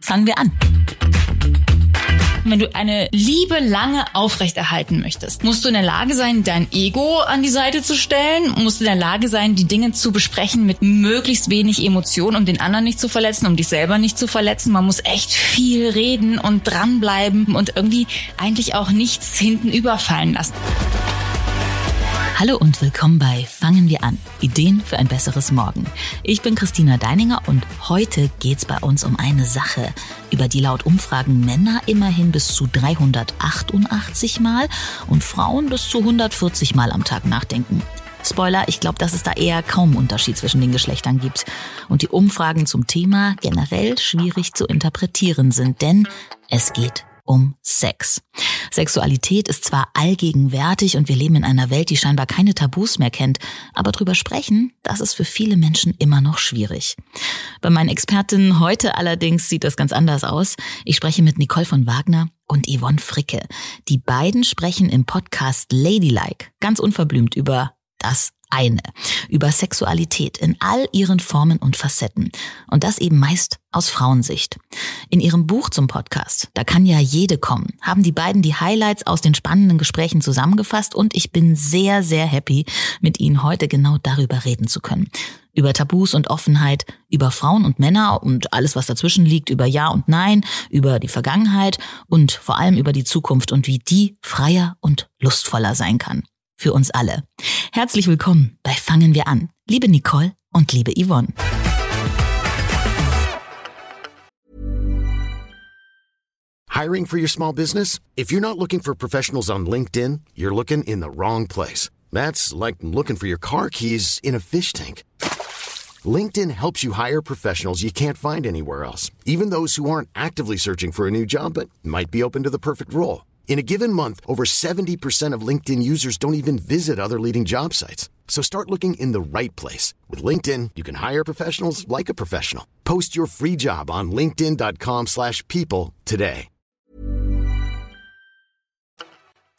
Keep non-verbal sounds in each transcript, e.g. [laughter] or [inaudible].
Fangen wir an. Wenn du eine Liebe lange aufrechterhalten möchtest, musst du in der Lage sein, dein Ego an die Seite zu stellen, musst du in der Lage sein, die Dinge zu besprechen mit möglichst wenig Emotion, um den anderen nicht zu verletzen, um dich selber nicht zu verletzen. Man muss echt viel reden und dranbleiben und irgendwie eigentlich auch nichts hinten überfallen lassen. Hallo und willkommen bei Fangen wir an. Ideen für ein besseres Morgen. Ich bin Christina Deininger und heute geht's bei uns um eine Sache, über die laut Umfragen Männer immerhin bis zu 388 Mal und Frauen bis zu 140 Mal am Tag nachdenken. Spoiler, ich glaube, dass es da eher kaum Unterschied zwischen den Geschlechtern gibt. Und die Umfragen zum Thema generell schwierig zu interpretieren sind, denn es geht um Sex. Sexualität ist zwar allgegenwärtig und wir leben in einer Welt, die scheinbar keine Tabus mehr kennt, aber drüber sprechen, das ist für viele Menschen immer noch schwierig. Bei meinen Expertinnen heute allerdings sieht das ganz anders aus. Ich spreche mit Nicole von Wagner und Yvonne Fricke. Die beiden sprechen im Podcast Ladylike ganz unverblümt über das eine, über Sexualität in all ihren Formen und Facetten. Und das eben meist aus Frauensicht. In ihrem Buch zum Podcast, da kann ja jede kommen, haben die beiden die Highlights aus den spannenden Gesprächen zusammengefasst und ich bin sehr, sehr happy, mit ihnen heute genau darüber reden zu können. Über Tabus und Offenheit, über Frauen und Männer und alles, was dazwischen liegt, über Ja und Nein, über die Vergangenheit und vor allem über die Zukunft und wie die freier und lustvoller sein kann für uns alle. Herzlich willkommen bei Fangen wir an. Liebe Nicole und liebe Yvonne. Hiring for your small business? If you're not looking for professionals on LinkedIn, you're looking in the wrong place. That's like looking for your car keys in a fish tank. LinkedIn helps you hire professionals you can't find anywhere else, even those who aren't actively searching for a new job but might be open to the perfect role. In a given month, over 70% of LinkedIn users don't even visit other leading job sites. So start looking in the right place. With LinkedIn, you can hire professionals like a professional. Post your free job on linkedin.com slash people today.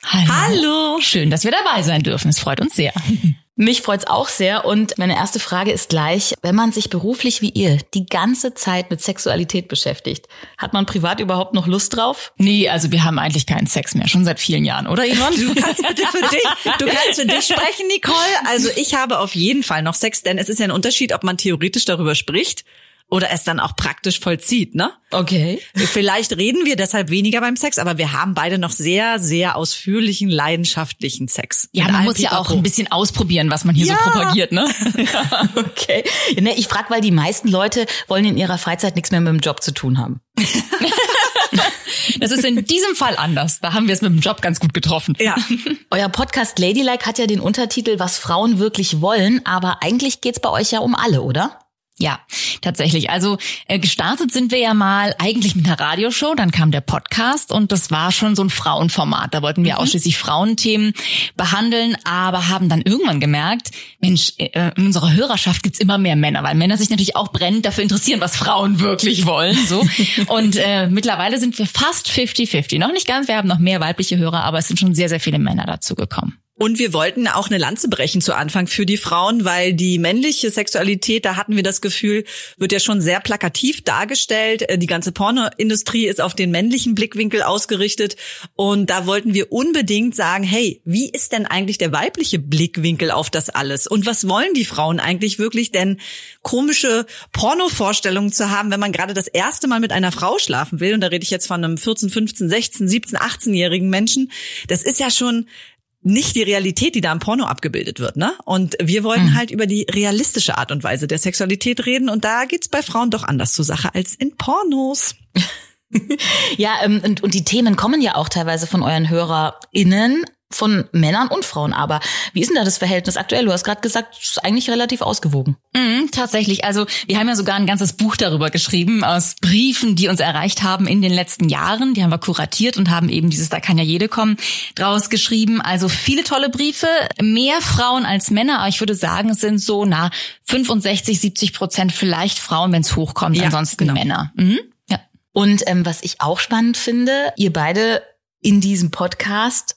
Hallo. Hallo. Schön, dass wir dabei sein dürfen. Es freut uns sehr. [laughs] Mich freut's auch sehr und meine erste Frage ist gleich, wenn man sich beruflich wie ihr die ganze Zeit mit Sexualität beschäftigt, hat man privat überhaupt noch Lust drauf? Nee, also wir haben eigentlich keinen Sex mehr, schon seit vielen Jahren, oder Yvonne? Du kannst bitte für dich, du kannst für dich sprechen, Nicole. Also ich habe auf jeden Fall noch Sex, denn es ist ja ein Unterschied, ob man theoretisch darüber spricht oder es dann auch praktisch vollzieht, ne? Okay. Vielleicht reden wir deshalb weniger beim Sex, aber wir haben beide noch sehr, sehr ausführlichen, leidenschaftlichen Sex. Ja, man muss ja auch ein bisschen ausprobieren, was man hier ja. so propagiert, ne? Ja, [laughs] [laughs] okay. Ne, ich frage, weil die meisten Leute wollen in ihrer Freizeit nichts mehr mit dem Job zu tun haben. [laughs] Das ist in diesem Fall anders. Da haben wir es mit dem Job ganz gut getroffen. Ja. Euer Podcast Ladylike hat ja den Untertitel Was Frauen wirklich wollen, aber eigentlich geht's bei euch ja um alle, oder? Ja, tatsächlich. Also äh, gestartet sind wir ja mal eigentlich mit einer Radioshow, dann kam der Podcast und das war schon so ein Frauenformat. Da wollten wir mhm. ausschließlich Frauenthemen behandeln, aber haben dann irgendwann gemerkt, Mensch, äh, in unserer Hörerschaft gibt's immer mehr Männer, weil Männer sich natürlich auch brennend dafür interessieren, was Frauen wirklich wollen. So [laughs] Und äh, mittlerweile sind wir fast 50-50. Noch nicht ganz, wir haben noch mehr weibliche Hörer, aber es sind schon sehr, sehr viele Männer dazu gekommen. Und wir wollten auch eine Lanze brechen zu Anfang für die Frauen, weil die männliche Sexualität, da hatten wir das Gefühl, wird ja schon sehr plakativ dargestellt. Äh, die ganze Pornoindustrie ist auf den männlichen Blickwinkel ausgerichtet. Und da wollten wir unbedingt sagen, hey, wie ist denn eigentlich der weibliche Blickwinkel auf das alles? Und was wollen die Frauen eigentlich wirklich? Denn komische Pornovorstellungen zu haben, wenn man gerade das erste Mal mit einer Frau schlafen will, und da rede ich jetzt von einem 14, 15, 16, 17, 18-jährigen Menschen, das ist ja schon nicht die Realität, die da im Porno abgebildet wird, ne? Und wir wollten mhm. halt über die realistische Art und Weise der Sexualität reden und da geht's bei Frauen doch anders zur Sache als in Pornos. [laughs] ja, ähm, und, und die Themen kommen ja auch teilweise von euren HörerInnen, von Männern und Frauen. Aber wie ist denn da das Verhältnis aktuell? Du hast gerade gesagt, es ist eigentlich relativ ausgewogen. Mhm, tatsächlich. Also wir haben ja sogar ein ganzes Buch darüber geschrieben, aus Briefen, die uns erreicht haben in den letzten Jahren. Die haben wir kuratiert und haben eben dieses Da kann ja jede kommen draus geschrieben. Also viele tolle Briefe, mehr Frauen als Männer. Aber ich würde sagen, es sind so na 65, 70 Prozent vielleicht Frauen, wenn es hochkommt. Ja, ansonsten genau. Männer. Mhm. Ja. Und ähm, was ich auch spannend finde, ihr beide in diesem Podcast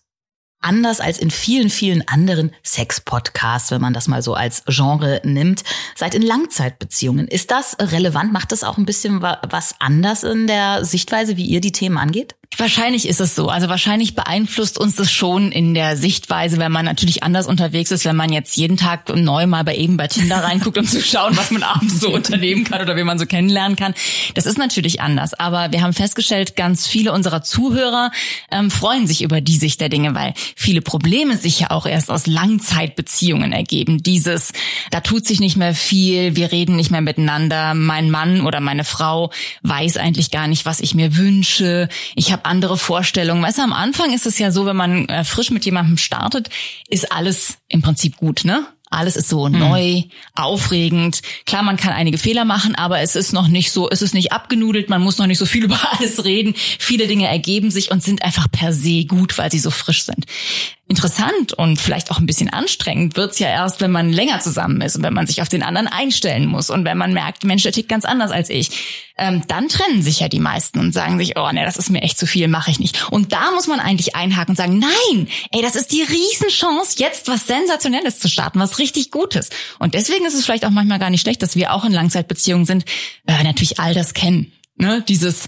anders als in vielen, vielen anderen Sex-Podcasts, wenn man das mal so als Genre nimmt, seid in Langzeitbeziehungen. Ist das relevant? Macht das auch ein bisschen was anders in der Sichtweise, wie ihr die Themen angeht? Wahrscheinlich ist es so. Also wahrscheinlich beeinflusst uns das schon in der Sichtweise, wenn man natürlich anders unterwegs ist, wenn man jetzt jeden Tag neu mal bei eben bei Tinder reinguckt, um zu schauen, was man abends so unternehmen kann oder wie man so kennenlernen kann. Das ist natürlich anders. Aber wir haben festgestellt, ganz viele unserer Zuhörer ähm, freuen sich über die Sicht der Dinge, weil viele Probleme sich ja auch erst aus Langzeitbeziehungen ergeben. Dieses, da tut sich nicht mehr viel, wir reden nicht mehr miteinander, mein Mann oder meine Frau weiß eigentlich gar nicht, was ich mir wünsche. Ich habe andere Vorstellungen. Weißt du, am Anfang ist es ja so, wenn man äh, frisch mit jemandem startet, ist alles im Prinzip gut, ne? Alles ist so mhm. neu, aufregend. Klar, man kann einige Fehler machen, aber es ist noch nicht so, es ist nicht abgenudelt, man muss noch nicht so viel [laughs] über alles reden. Viele Dinge ergeben sich und sind einfach per se gut, weil sie so frisch sind interessant und vielleicht auch ein bisschen anstrengend wird's ja erst, wenn man länger zusammen ist und wenn man sich auf den anderen einstellen muss und wenn man merkt, Mensch, der tickt ganz anders als ich. Ähm, dann trennen sich ja die meisten und sagen sich, oh nee, das ist mir echt zu viel, mache ich nicht. Und da muss man eigentlich einhaken und sagen, nein, ey, das ist die Riesenchance, jetzt was Sensationelles zu starten, was richtig Gutes. Und deswegen ist es vielleicht auch manchmal gar nicht schlecht, dass wir auch in Langzeitbeziehungen sind, weil wir natürlich all das kennen. Ne? Dieses,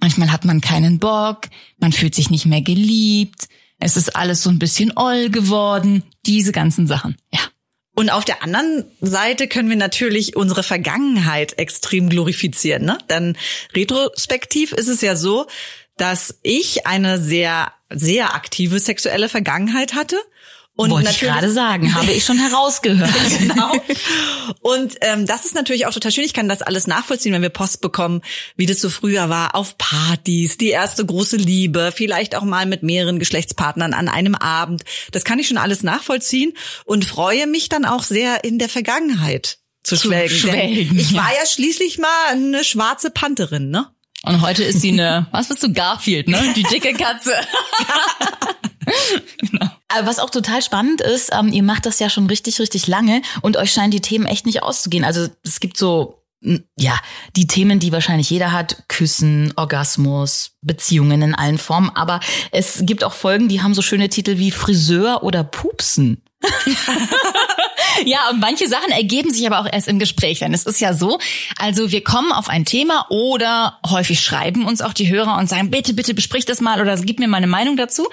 manchmal hat man keinen Bock, man fühlt sich nicht mehr geliebt, es ist alles so ein bisschen oll geworden. Diese ganzen Sachen. Ja. Und auf der anderen Seite können wir natürlich unsere Vergangenheit extrem glorifizieren. Ne? Denn retrospektiv ist es ja so, dass ich eine sehr, sehr aktive sexuelle Vergangenheit hatte und Wollte ich gerade sagen, habe ich schon herausgehört. [laughs] genau. [laughs] Und ähm, das ist natürlich auch total schön. Ich kann das alles nachvollziehen, wenn wir Post bekommen, wie das so früher war, auf Partys, die erste große Liebe, vielleicht auch mal mit mehreren Geschlechtspartnern an einem Abend. Das kann ich schon alles nachvollziehen und freue mich dann auch sehr in der Vergangenheit zu, zu schwelgen. schwelgen ich war ja schließlich mal eine schwarze Pantherin, ne? Und heute ist sie eine, was bist du, Garfield, ne? Die dicke Katze. [laughs] [laughs] genau. Was auch total spannend ist, ähm, ihr macht das ja schon richtig, richtig lange und euch scheinen die Themen echt nicht auszugehen. Also es gibt so, ja, die Themen, die wahrscheinlich jeder hat, Küssen, Orgasmus, Beziehungen in allen Formen. Aber es gibt auch Folgen, die haben so schöne Titel wie Friseur oder Pupsen. [laughs] ja, und manche Sachen ergeben sich aber auch erst im Gespräch. Denn es ist ja so, also wir kommen auf ein Thema oder häufig schreiben uns auch die Hörer und sagen, bitte, bitte besprich das mal oder gib mir mal eine Meinung dazu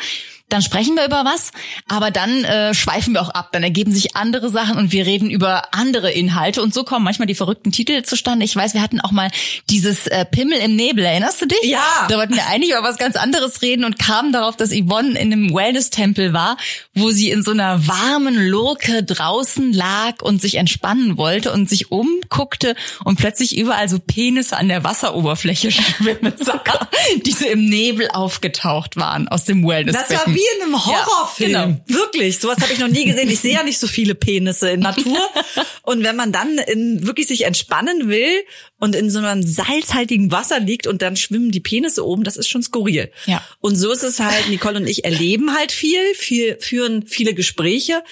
dann sprechen wir über was, aber dann äh, schweifen wir auch ab, dann ergeben sich andere Sachen und wir reden über andere Inhalte und so kommen manchmal die verrückten Titel zustande. Ich weiß, wir hatten auch mal dieses äh, Pimmel im Nebel, erinnerst du dich? Ja. Da wollten wir eigentlich über was ganz anderes reden und kamen darauf, dass Yvonne in einem Wellness-Tempel war, wo sie in so einer warmen Lurke draußen lag und sich entspannen wollte und sich umguckte und plötzlich überall so Penisse an der Wasseroberfläche schwimmen, [laughs] die so im Nebel aufgetaucht waren aus dem Wellness-Becken wie in einem Horrorfilm. Ja, genau. Wirklich. Sowas habe ich noch nie gesehen. Ich sehe ja nicht so viele Penisse in Natur. [laughs] Und wenn man dann in, wirklich sich entspannen will und in so einem salzhaltigen Wasser liegt und dann schwimmen die Penisse oben, das ist schon skurril. Ja. Und so ist es halt, Nicole und ich erleben halt viel, viel führen viele Gespräche.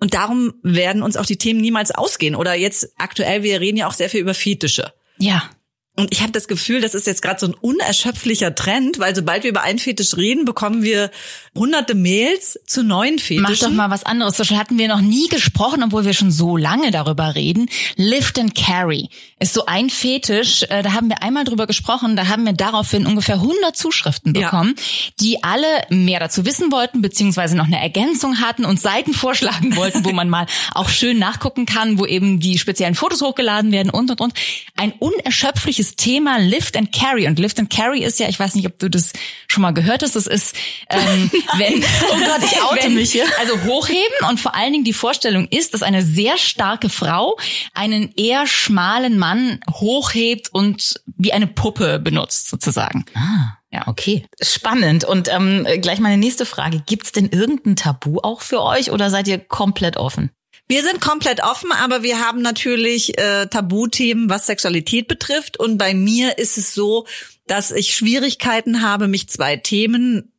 Und darum werden uns auch die Themen niemals ausgehen. Oder jetzt aktuell, wir reden ja auch sehr viel über Fetische. Ja. Und ich habe das Gefühl, das ist jetzt gerade so ein unerschöpflicher Trend, weil sobald wir über einen Fetisch reden, bekommen wir hunderte Mails zu neuen Fetischen. Mach doch mal was anderes. So hatten wir noch nie gesprochen, obwohl wir schon so lange darüber reden. Lift and Carry ist so ein Fetisch. Äh, da haben wir einmal drüber gesprochen. Da haben wir daraufhin ungefähr 100 Zuschriften bekommen, ja. die alle mehr dazu wissen wollten, beziehungsweise noch eine Ergänzung hatten und Seiten [laughs] vorschlagen wollten, wo man mal auch schön nachgucken kann, wo eben die speziellen Fotos hochgeladen werden und, und, und. Ein unerschöpfliches welches Thema Lift and Carry. Und Lift and Carry ist ja, ich weiß nicht, ob du das schon mal gehört hast, das ist, ähm, [laughs] wenn, oh Gott, ich oute wenn, mich hier. Also hochheben und vor allen Dingen die Vorstellung ist, dass eine sehr starke Frau einen eher schmalen Mann hochhebt und wie eine Puppe benutzt, sozusagen. Ah. Ja, okay. Spannend. Und ähm, gleich meine nächste Frage. Gibt es denn irgendein Tabu auch für euch oder seid ihr komplett offen? Wir sind komplett offen, aber wir haben natürlich äh, Tabuthemen, was Sexualität betrifft. Und bei mir ist es so, dass ich Schwierigkeiten habe, mich zwei Themen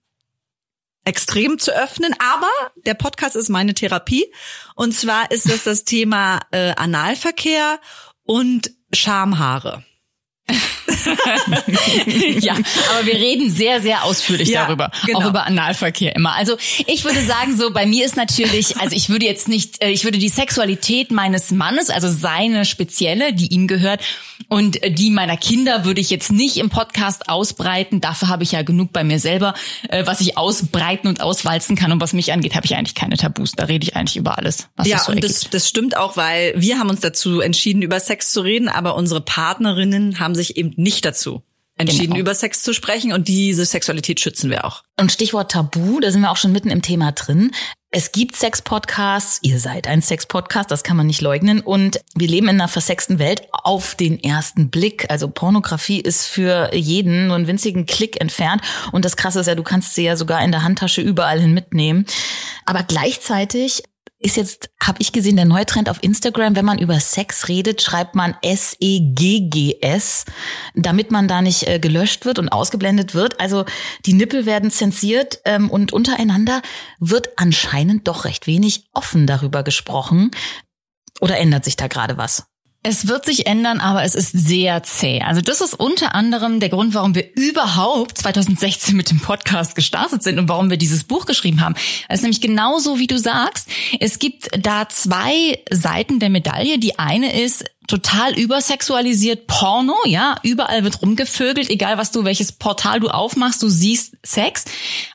extrem zu öffnen. Aber der Podcast ist meine Therapie. Und zwar ist das das Thema äh, Analverkehr und Schamhaare. Ja, aber wir reden sehr, sehr ausführlich Ja, darüber. genau. Auch über Analverkehr immer. Also ich würde sagen, so bei mir ist natürlich, also ich würde jetzt nicht, äh, ich würde die Sexualität meines Mannes, also seine spezielle, die ihm gehört, und äh, die meiner Kinder würde ich jetzt nicht im Podcast ausbreiten. Dafür habe ich ja genug bei mir selber, äh, was ich ausbreiten und auswalzen kann. Und was mich angeht, habe ich eigentlich keine Tabus. Da rede ich eigentlich über alles, was Ja, so und ergibt. das, das stimmt auch, weil wir haben uns dazu entschieden, über Sex zu reden, aber unsere Partnerinnen haben sich eben nicht dazu entschieden, Genau. über Sex zu sprechen und diese Sexualität schützen wir auch. Und Stichwort Tabu, da sind wir auch schon mitten im Thema drin. Es gibt Sex-Podcasts, ihr seid ein Sex-Podcast, das kann man nicht leugnen. Und wir leben in einer versexten Welt auf den ersten Blick. Also Pornografie ist für jeden nur einen winzigen Klick entfernt. Und das Krasse ist ja, du kannst sie ja sogar in der Handtasche überall hin mitnehmen. Aber gleichzeitig ist jetzt, habe ich gesehen, der neue Trend auf Instagram, wenn man über Sex redet, schreibt man S-E-G-G-S, damit man da nicht äh, gelöscht wird und ausgeblendet wird. Also die Nippel werden zensiert ähm, und untereinander wird anscheinend doch recht wenig offen darüber gesprochen. Oder ändert sich da gerade was? Es wird sich ändern, aber es ist sehr zäh. Also das ist unter anderem der Grund, warum wir überhaupt 2016 mit dem Podcast gestartet sind und warum wir dieses Buch geschrieben haben. Es ist nämlich genauso, wie du sagst. Es gibt da zwei Seiten der Medaille. Die eine ist total übersexualisiert Porno, ja, überall wird rumgevögelt, egal was du, welches Portal du aufmachst, du siehst Sex.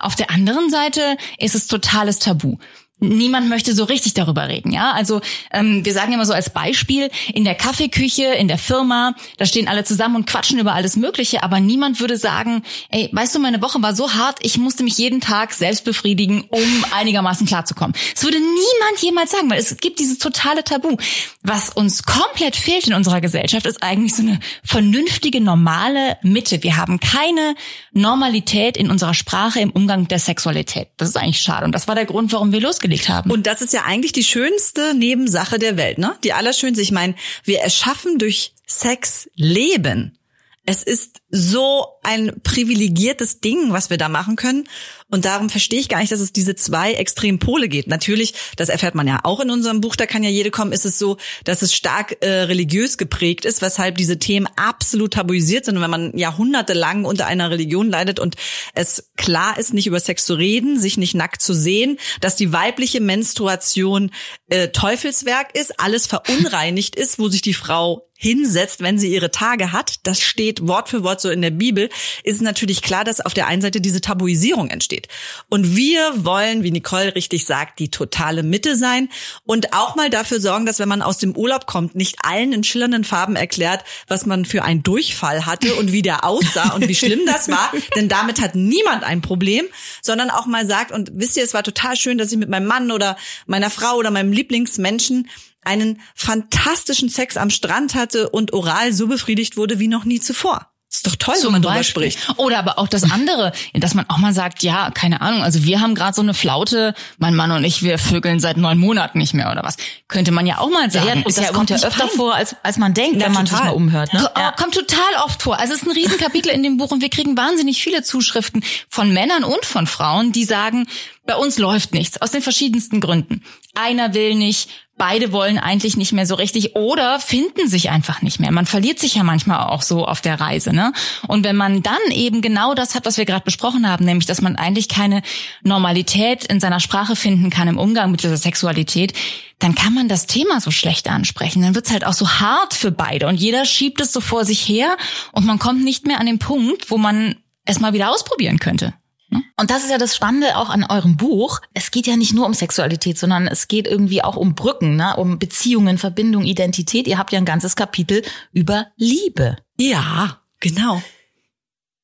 Auf der anderen Seite ist es totales Tabu. Niemand möchte so richtig darüber reden, ja. Also ähm, wir sagen immer so als Beispiel in der Kaffeeküche, in der Firma, da stehen alle zusammen und quatschen über alles Mögliche, aber niemand würde sagen, ey, weißt du, meine Woche war so hart, ich musste mich jeden Tag selbst befriedigen, um einigermaßen klarzukommen. Das würde niemand jemals sagen, weil es gibt dieses totale Tabu. Was uns komplett fehlt in unserer Gesellschaft, ist eigentlich so eine vernünftige, normale Mitte. Wir haben keine Normalität in unserer Sprache im Umgang der Sexualität. Das ist eigentlich schade. Und das war der Grund, warum wir losgelegt haben. Und das ist ja eigentlich die schönste Nebensache der Welt, ne? Die allerschönste. Ich meine, wir erschaffen durch Sex Leben. Es ist so ein privilegiertes Ding, was wir da machen können. Und darum verstehe ich gar nicht, dass es diese zwei extremen Pole geht. Natürlich, das erfährt man ja auch in unserem Buch, da kann ja jede kommen, ist es so, dass es stark äh, religiös geprägt ist, weshalb diese Themen absolut tabuisiert sind. Und wenn man jahrhundertelang unter einer Religion leidet und es klar ist, nicht über Sex zu reden, sich nicht nackt zu sehen, dass die weibliche Menstruation äh, Teufelswerk ist, alles verunreinigt ist, wo sich die Frau hinsetzt, wenn sie ihre Tage hat, das steht Wort für Wort so in der Bibel, ist natürlich klar, dass auf der einen Seite diese Tabuisierung entsteht. Und wir wollen, wie Nicole richtig sagt, die totale Mitte sein und auch mal dafür sorgen, dass wenn man aus dem Urlaub kommt, nicht allen in schillernden Farben erklärt, was man für einen Durchfall hatte und wie der aussah und wie schlimm das war, [laughs] denn damit hat niemand ein Problem, sondern auch mal sagt, und wisst ihr, es war total schön, dass ich mit meinem Mann oder meiner Frau oder meinem Lieblingsmenschen einen fantastischen Sex am Strand hatte und oral so befriedigt wurde wie noch nie zuvor. Ist doch toll, wenn man drüber Beispiel. spricht. Oder aber auch das andere, dass man auch mal sagt, ja, keine Ahnung, also wir haben gerade so eine Flaute, mein Mann und ich, wir vögeln seit neun Monaten nicht mehr oder was. Könnte man ja auch mal sagen. Ja, und das ja kommt ja öfter peinlich. vor, als, als man denkt, Ja, wenn man sich total. mal umhört. Ne? Ko- Kommt total oft vor. Also es ist ein Riesenkapitel in dem Buch und wir kriegen wahnsinnig viele Zuschriften von Männern und von Frauen, die sagen, bei uns läuft nichts, aus den verschiedensten Gründen. Einer will nicht, beide wollen eigentlich nicht mehr so richtig oder finden sich einfach nicht mehr. Man verliert sich ja manchmal auch so auf der Reise, ne? Und wenn man dann eben genau das hat, was wir gerade besprochen haben, nämlich, dass man eigentlich keine Normalität in seiner Sprache finden kann im Umgang mit dieser Sexualität, dann kann man das Thema so schlecht ansprechen. Dann wird's halt auch so hart für beide und jeder schiebt es so vor sich her und man kommt nicht mehr an den Punkt, wo man es mal wieder ausprobieren könnte. Und das ist ja das Spannende auch an eurem Buch. Es geht ja nicht nur um Sexualität, sondern es geht irgendwie auch um Brücken, ne? um Beziehungen, Verbindung, Identität. Ihr habt ja ein ganzes Kapitel über Liebe. Ja, genau.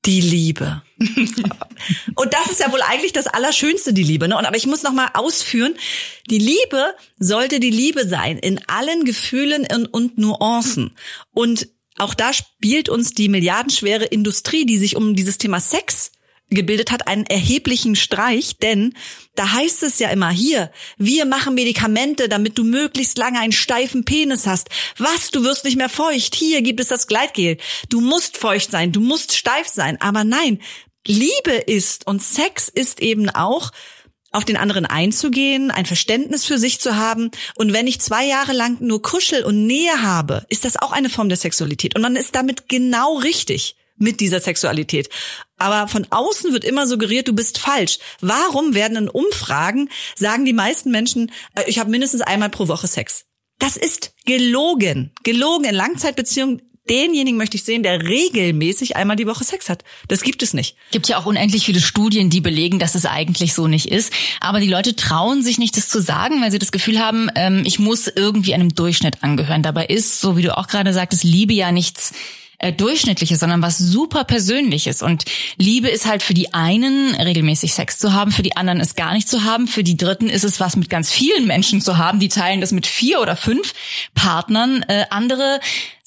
Die Liebe. [laughs] und das ist ja wohl eigentlich das Allerschönste, die Liebe. Ne? Und aber ich muss noch mal ausführen: Die Liebe sollte die Liebe sein in allen Gefühlen und, und Nuancen. Und auch da spielt uns die milliardenschwere Industrie, die sich um dieses Thema Sex gebildet hat, einen erheblichen Streich, denn da heißt es ja immer hier, wir machen Medikamente, damit du möglichst lange einen steifen Penis hast. Was, du wirst nicht mehr feucht. Hier gibt es das Gleitgel. Du musst feucht sein, du musst steif sein. Aber nein, Liebe ist und Sex ist eben auch auf den anderen einzugehen, ein Verständnis für sich zu haben. Und wenn ich zwei Jahre lang nur Kuschel und Nähe habe, ist das auch eine Form der Sexualität. Und man ist damit genau richtig mit dieser Sexualität. Aber von außen wird immer suggeriert, du bist falsch. Warum werden in Umfragen, sagen die meisten Menschen, äh, ich habe mindestens einmal pro Woche Sex? Das ist gelogen. Gelogen in Langzeitbeziehungen denjenigen möchte ich sehen, der regelmäßig einmal die Woche Sex hat. Das gibt es nicht. Gibt ja auch unendlich viele Studien, die belegen, dass es eigentlich so nicht ist. Aber die Leute trauen sich nicht, das zu sagen, weil sie das Gefühl haben, ähm, ich muss irgendwie einem Durchschnitt angehören. Dabei ist, so wie du auch gerade sagtest, Liebe ja nichts äh, Durchschnittliches, sondern was super Persönliches. Und Liebe ist halt für die einen regelmäßig Sex zu haben, für die anderen es gar nicht zu haben, für die Dritten ist es was mit ganz vielen Menschen zu haben, die teilen das mit vier oder fünf Partnern. Äh, andere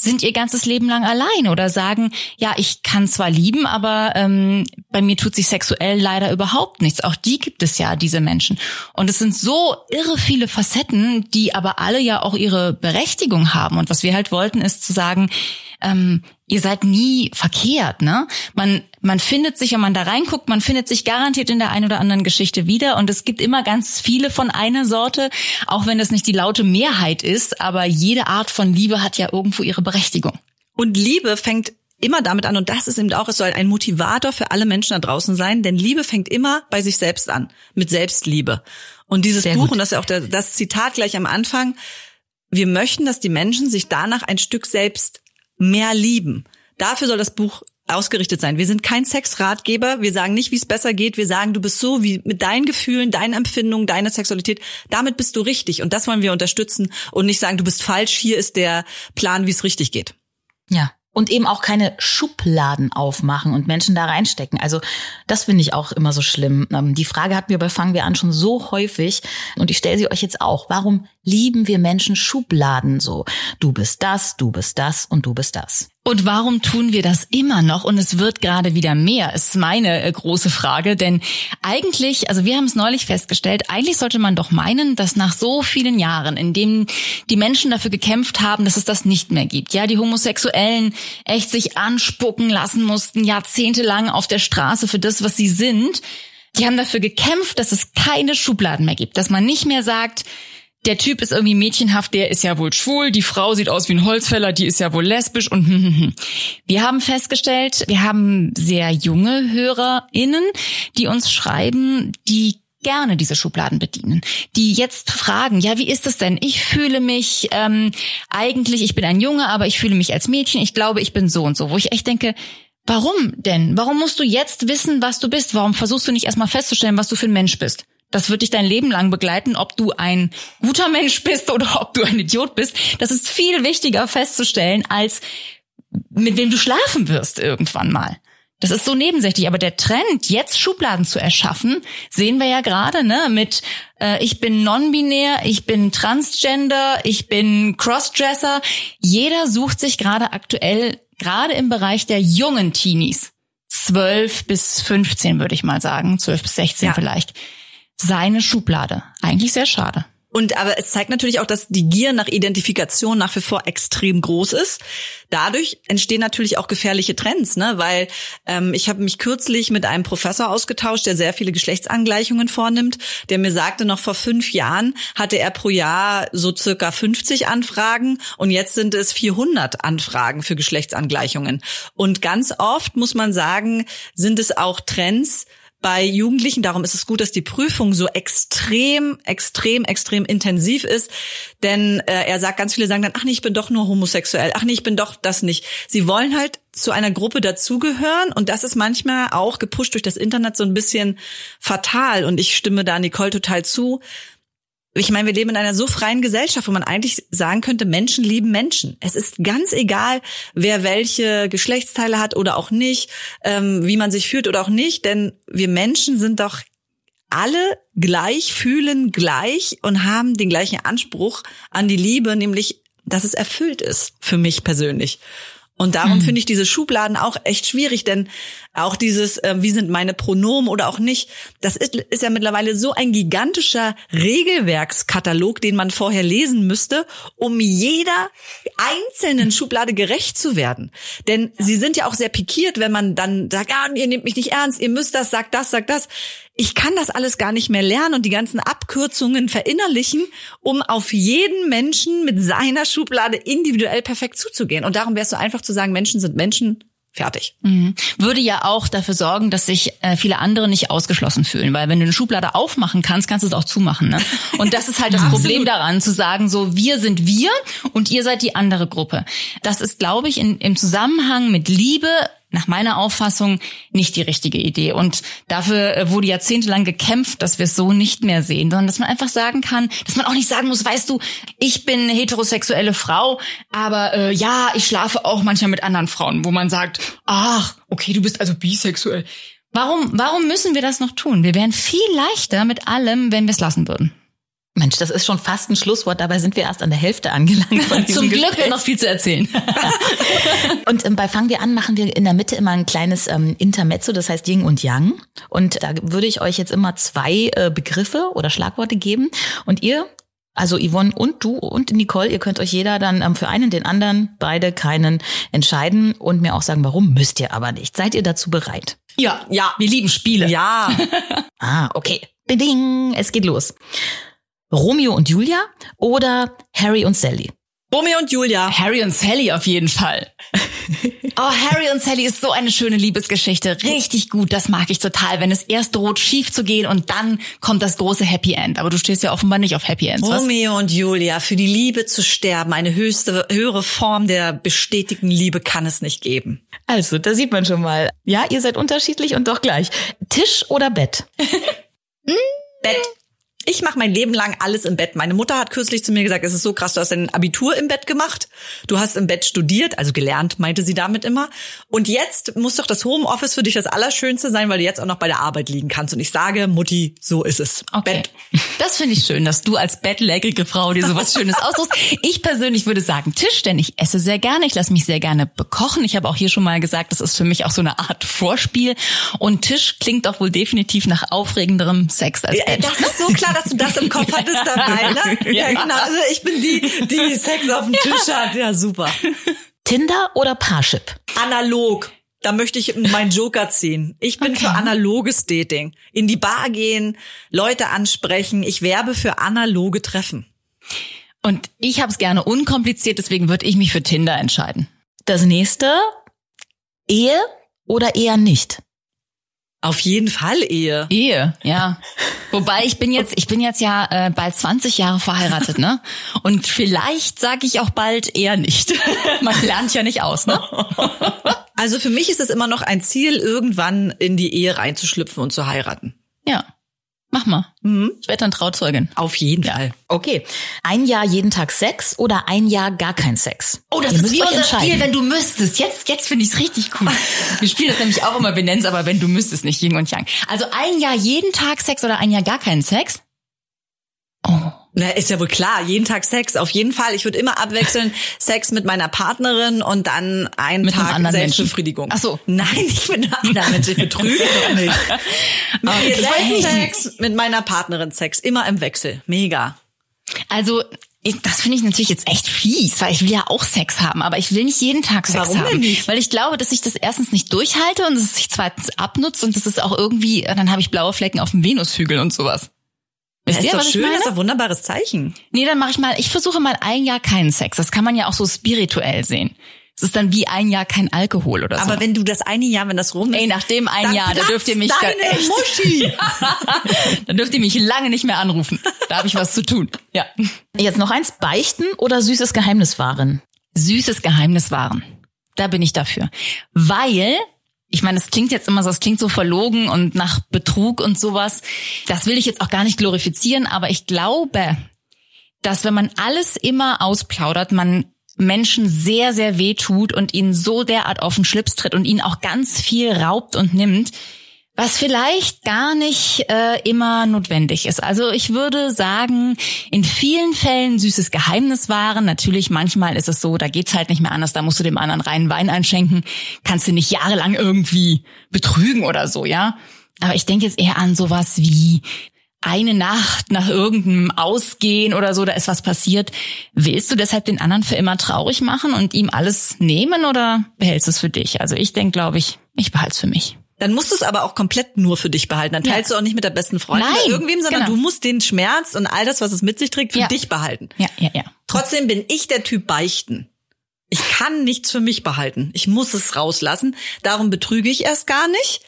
sind ihr ganzes Leben lang allein oder sagen, ja, ich kann zwar lieben, aber ähm, bei mir tut sich sexuell leider überhaupt nichts. Auch die gibt es ja, diese Menschen. Und es sind so irre viele Facetten, die aber alle ja auch ihre Berechtigung haben. Und was wir halt wollten, ist zu sagen, ähm, ihr seid nie verkehrt, ne? Man, man findet sich, wenn man da reinguckt, man findet sich garantiert in der einen oder anderen Geschichte wieder und es gibt immer ganz viele von einer Sorte, auch wenn das nicht die laute Mehrheit ist, aber jede Art von Liebe hat ja irgendwo ihre Berechtigung. Und Liebe fängt immer damit an, und das ist eben auch, es soll ein Motivator für alle Menschen da draußen sein, denn Liebe fängt immer bei sich selbst an, mit Selbstliebe. Und dieses Sehr Buch, gut. und das ist ja auch der, das Zitat gleich am Anfang, wir möchten, dass die Menschen sich danach ein Stück selbst mehr lieben. Dafür soll das Buch ausgerichtet sein. Wir sind kein Sexratgeber. Wir sagen nicht, wie es besser geht. Wir sagen, du bist so wie mit deinen Gefühlen, deinen Empfindungen, deiner Sexualität. Damit bist du richtig. Und das wollen wir unterstützen und nicht sagen, du bist falsch. Hier ist der Plan, wie es richtig geht. Ja, und eben auch keine Schubladen aufmachen und Menschen da reinstecken. Also das finde ich auch immer so schlimm. Ähm, die Frage hatten wir bei Fangen wir an schon so häufig und ich stelle sie euch jetzt auch. Warum lieben wir Menschen Schubladen so? Du bist das, du bist das und du bist das. Und warum tun wir das immer noch? Und es wird gerade wieder mehr, ist meine äh, große Frage. Denn eigentlich, also wir haben es neulich festgestellt, eigentlich sollte man doch meinen, dass nach so vielen Jahren, in denen die Menschen dafür gekämpft haben, dass es das nicht mehr gibt, ja, die Homosexuellen echt sich anspucken lassen mussten, jahrzehntelang auf der Straße für das, was sie sind, die haben dafür gekämpft, dass es keine Schubladen mehr gibt, dass man nicht mehr sagt, der Typ ist irgendwie mädchenhaft, der ist ja wohl schwul, die Frau sieht aus wie ein Holzfäller, die ist ja wohl lesbisch und hm, hm, hm. wir haben festgestellt, wir haben sehr junge HörerInnen, die uns schreiben, die gerne diese Schubladen bedienen, die jetzt fragen, ja, wie ist es denn? Ich fühle mich ähm, eigentlich, ich bin ein Junge, aber ich fühle mich als Mädchen, ich glaube, ich bin so und so, wo ich echt denke, warum denn? Warum musst du jetzt wissen, was du bist? Warum versuchst du nicht erstmal festzustellen, was du für ein Mensch bist? Das wird dich dein Leben lang begleiten, ob du ein guter Mensch bist oder ob du ein Idiot bist. Das ist viel wichtiger festzustellen, als mit wem du schlafen wirst irgendwann mal. Das ist so nebensächlich, aber der Trend, jetzt Schubladen zu erschaffen, sehen wir ja gerade, ne, mit äh, ich bin non-binär, ich bin transgender, ich bin Crossdresser. Jeder sucht sich gerade aktuell, gerade im Bereich der jungen Teenies, zwölf bis 15 würde ich mal sagen, zwölf bis 16 ja. vielleicht, seine Schublade. Eigentlich sehr schade. Und aber es zeigt natürlich auch, dass die Gier nach Identifikation nach wie vor extrem groß ist. Dadurch entstehen natürlich auch gefährliche Trends, ne? Weil ähm, ich habe mich kürzlich mit einem Professor ausgetauscht, der sehr viele Geschlechtsangleichungen vornimmt, der mir sagte, noch vor fünf Jahren hatte er pro Jahr so circa 50 Anfragen und jetzt sind es 400 Anfragen für Geschlechtsangleichungen. Und ganz oft muss man sagen, sind es auch Trends, bei Jugendlichen. Darum ist es gut, dass die Prüfung so extrem, extrem, extrem intensiv ist. Denn äh, er sagt, ganz viele sagen dann, ach nee, ich bin doch nur homosexuell. Ach nee, ich bin doch das nicht. Sie wollen halt zu einer Gruppe dazugehören und das ist manchmal auch gepusht durch das Internet so ein bisschen fatal. Und ich stimme da Nicole total zu ich meine, wir leben in einer so freien Gesellschaft, wo man eigentlich sagen könnte, Menschen lieben Menschen. Es ist ganz egal, wer welche Geschlechtsteile hat oder auch nicht, ähm, wie man sich fühlt oder auch nicht, denn wir Menschen sind doch alle gleich, fühlen gleich und haben den gleichen Anspruch an die Liebe, nämlich, dass es erfüllt ist, für mich persönlich. Und darum mhm. finde ich diese Schubladen auch echt schwierig, denn auch dieses, äh, wie sind meine Pronomen oder auch nicht, das ist, ist ja mittlerweile so ein gigantischer Regelwerkskatalog, den man vorher lesen müsste, um jeder einzelnen Schublade gerecht zu werden. Denn sie sind ja auch sehr pikiert, wenn man dann sagt, ah, ihr nehmt mich nicht ernst, ihr müsst das, sagt das, sagt das. Ich kann das alles gar nicht mehr lernen und die ganzen Abkürzungen verinnerlichen, um auf jeden Menschen mit seiner Schublade individuell perfekt zuzugehen. Und darum wäre es so einfach zu sagen, Menschen sind Menschen, Fertig. Mhm. Würde ja auch dafür sorgen, dass sich äh, viele andere nicht ausgeschlossen fühlen, weil wenn du eine Schublade aufmachen kannst, kannst du es auch zumachen. Ne? Und das ist halt das [laughs] Problem daran, zu sagen, so wir sind wir und ihr seid die andere Gruppe. Das ist, glaube ich, in, im Zusammenhang mit Liebe nach meiner Auffassung nicht die richtige Idee. Und dafür äh, wurde jahrzehntelang gekämpft, dass wir es so nicht mehr sehen, sondern dass man einfach sagen kann, dass man auch nicht sagen muss, weißt du, ich bin eine heterosexuelle Frau, aber äh, ja, ich schlafe auch manchmal mit anderen Frauen, wo man sagt, ach, okay, du bist also bisexuell. Warum, warum müssen wir das noch tun? Wir wären viel leichter mit allem, wenn wir es lassen würden. Mensch, das ist schon fast ein Schlusswort. Dabei sind wir erst an der Hälfte angelangt. Von [laughs] Zum Glück Gespräch. noch viel zu erzählen. [laughs] und ähm, bei Fangen wir an machen wir in der Mitte immer ein kleines ähm, Intermezzo, das heißt Yin und Yang. Und da würde ich euch jetzt immer zwei äh, Begriffe oder Schlagworte geben. Und ihr also Yvonne und du und Nicole, ihr könnt euch jeder dann ähm, für einen, den anderen, beide keinen entscheiden und mir auch sagen, warum müsst ihr aber nicht. Seid ihr dazu bereit? Ja, ja, wir lieben Spiele. Ja. [laughs] ah, okay. Beding, es geht los. Romeo und Julia oder Harry und Sally? Romeo und Julia. Harry und Sally auf jeden Fall. [laughs] Oh, Harry und Sally ist so eine schöne Liebesgeschichte. Richtig gut. Das mag ich total. Wenn es erst droht, schief zu gehen und dann kommt das große Happy End. Aber du stehst ja offenbar nicht auf Happy Ends. Romeo was? und Julia. Für die Liebe zu sterben. Eine höchste, höhere Form der bestätigten Liebe kann es nicht geben. Also, da sieht man schon mal. Ja, ihr seid unterschiedlich und doch gleich. Tisch oder Bett? [laughs] Bett. Ich mache mein Leben lang alles im Bett. Meine Mutter hat kürzlich zu mir gesagt, es ist so krass, du hast dein Abitur im Bett gemacht, du hast im Bett studiert, also gelernt, meinte sie damit immer. Und jetzt muss doch das Homeoffice für dich das Allerschönste sein, weil du jetzt auch noch bei der Arbeit liegen kannst. Und ich sage, Mutti, so ist es. Okay. Bett. Das finde ich schön, dass du als bettlägerige Frau dir sowas Schönes aussuchst. Ich persönlich würde sagen Tisch, denn ich esse sehr gerne, ich lasse mich sehr gerne bekochen. Ich habe auch hier schon mal gesagt, das ist für mich auch so eine Art Vorspiel. Und Tisch klingt doch wohl definitiv nach aufregenderem Sex als Bett. Ja, das ist so klar, dass du das im Kopf hattest dabei, ne? [laughs] Ja, genau. Also ich bin die, die Sex auf dem Tisch hat. Ja, super. Tinder oder Parship? Analog. Da möchte ich meinen Joker ziehen. Ich bin okay. für analoges Dating. In die Bar gehen, Leute ansprechen. Ich werbe für analoge Treffen. Und ich habe es gerne unkompliziert, deswegen würde ich mich für Tinder entscheiden. Das nächste, Ehe oder eher nicht? Auf jeden Fall Ehe. Ehe, ja. Wobei ich bin jetzt, ich bin jetzt ja äh, bald 20 Jahre verheiratet, ne? Und vielleicht sage ich auch bald eher nicht. [laughs] Man lernt ja nicht aus, ne? Also für mich ist es immer noch ein Ziel, irgendwann in die Ehe reinzuschlüpfen und zu heiraten. Ja. Mach mal. Mhm. Ich werde dann Trauzeugin. Auf jeden ja. Fall. Okay. Ein Jahr jeden Tag Sex oder ein Jahr gar kein Sex? Oh, das Ihr ist wie unser Spiel, wenn du müsstest. Jetzt, jetzt finde ich es richtig cool. [laughs] Wir spielen das nämlich auch immer, wir nennen es aber wenn du müsstest, nicht Yin und Yang. Also ein Jahr jeden Tag Sex oder ein Jahr gar keinen Sex? Oh. Na, ist ja wohl klar, jeden Tag Sex, auf jeden Fall. Ich würde immer abwechseln, [laughs] Sex mit meiner Partnerin und dann einen mit Tag Selbstbefriedigung. Ach so. Nein, ich bin ein anderer Mensch, ich betrüge [laughs] doch nicht. okay. Sex mit meiner Partnerin Sex, immer im Wechsel. Mega. Also, das finde ich natürlich jetzt echt fies, weil ich will ja auch Sex haben, aber ich will nicht jeden Tag Sex Warum haben. Denn nicht? Weil ich glaube, dass ich das erstens nicht durchhalte und dass es sich zweitens abnutzt und das ist auch irgendwie, dann habe ich blaue Flecken auf dem Venushügel und sowas. Wisst ist ihr, doch schön, das ist ein wunderbares Zeichen. Nee, dann mache ich mal, ich versuche mal ein Jahr keinen Sex. Das kann man ja auch so spirituell sehen. Es ist dann wie ein Jahr kein Alkohol oder so. Aber wenn du das eine Jahr, wenn das rum ist. Ey, nach dem ein Jahr, da dürft ihr mich deine echt, Muschi. [laughs] dann dürft ihr mich lange nicht mehr anrufen. Da habe ich was zu tun. Ja. Jetzt noch eins, beichten oder süßes Geheimnis wahren? Süßes Geheimnis wahren. Da bin ich dafür. Weil ich meine, es klingt jetzt immer so, es klingt so verlogen und nach Betrug und sowas. Das will ich jetzt auch gar nicht glorifizieren, aber ich glaube, dass wenn man alles immer ausplaudert, man Menschen sehr, sehr weh tut und ihnen so derart auf den Schlips tritt und ihnen auch ganz viel raubt und nimmt, was vielleicht gar nicht äh, immer notwendig ist. Also ich würde sagen, in vielen Fällen süßes Geheimnis wahren. Natürlich, manchmal ist es so, da geht's halt nicht mehr anders, da musst du dem anderen reinen Wein einschenken, kannst du nicht jahrelang irgendwie betrügen oder so, ja. Aber ich denke jetzt eher an sowas wie eine Nacht nach irgendeinem Ausgehen oder so, da ist was passiert. Willst du deshalb den anderen für immer traurig machen und ihm alles nehmen oder behältst du es für dich? Also ich denke, glaube ich, ich behalte es für mich. Dann musst du es aber auch komplett nur für dich behalten. Dann teilst ja. du auch nicht mit der besten Freundin Nein, oder irgendwem, sondern genau. du musst den Schmerz und all das, was es mit sich trägt, für Ja. dich behalten. Ja, ja, ja. Trotzdem bin ich der Typ Beichten. Ich kann nichts für mich behalten. Ich muss es rauslassen. Darum betrüge ich erst gar nicht.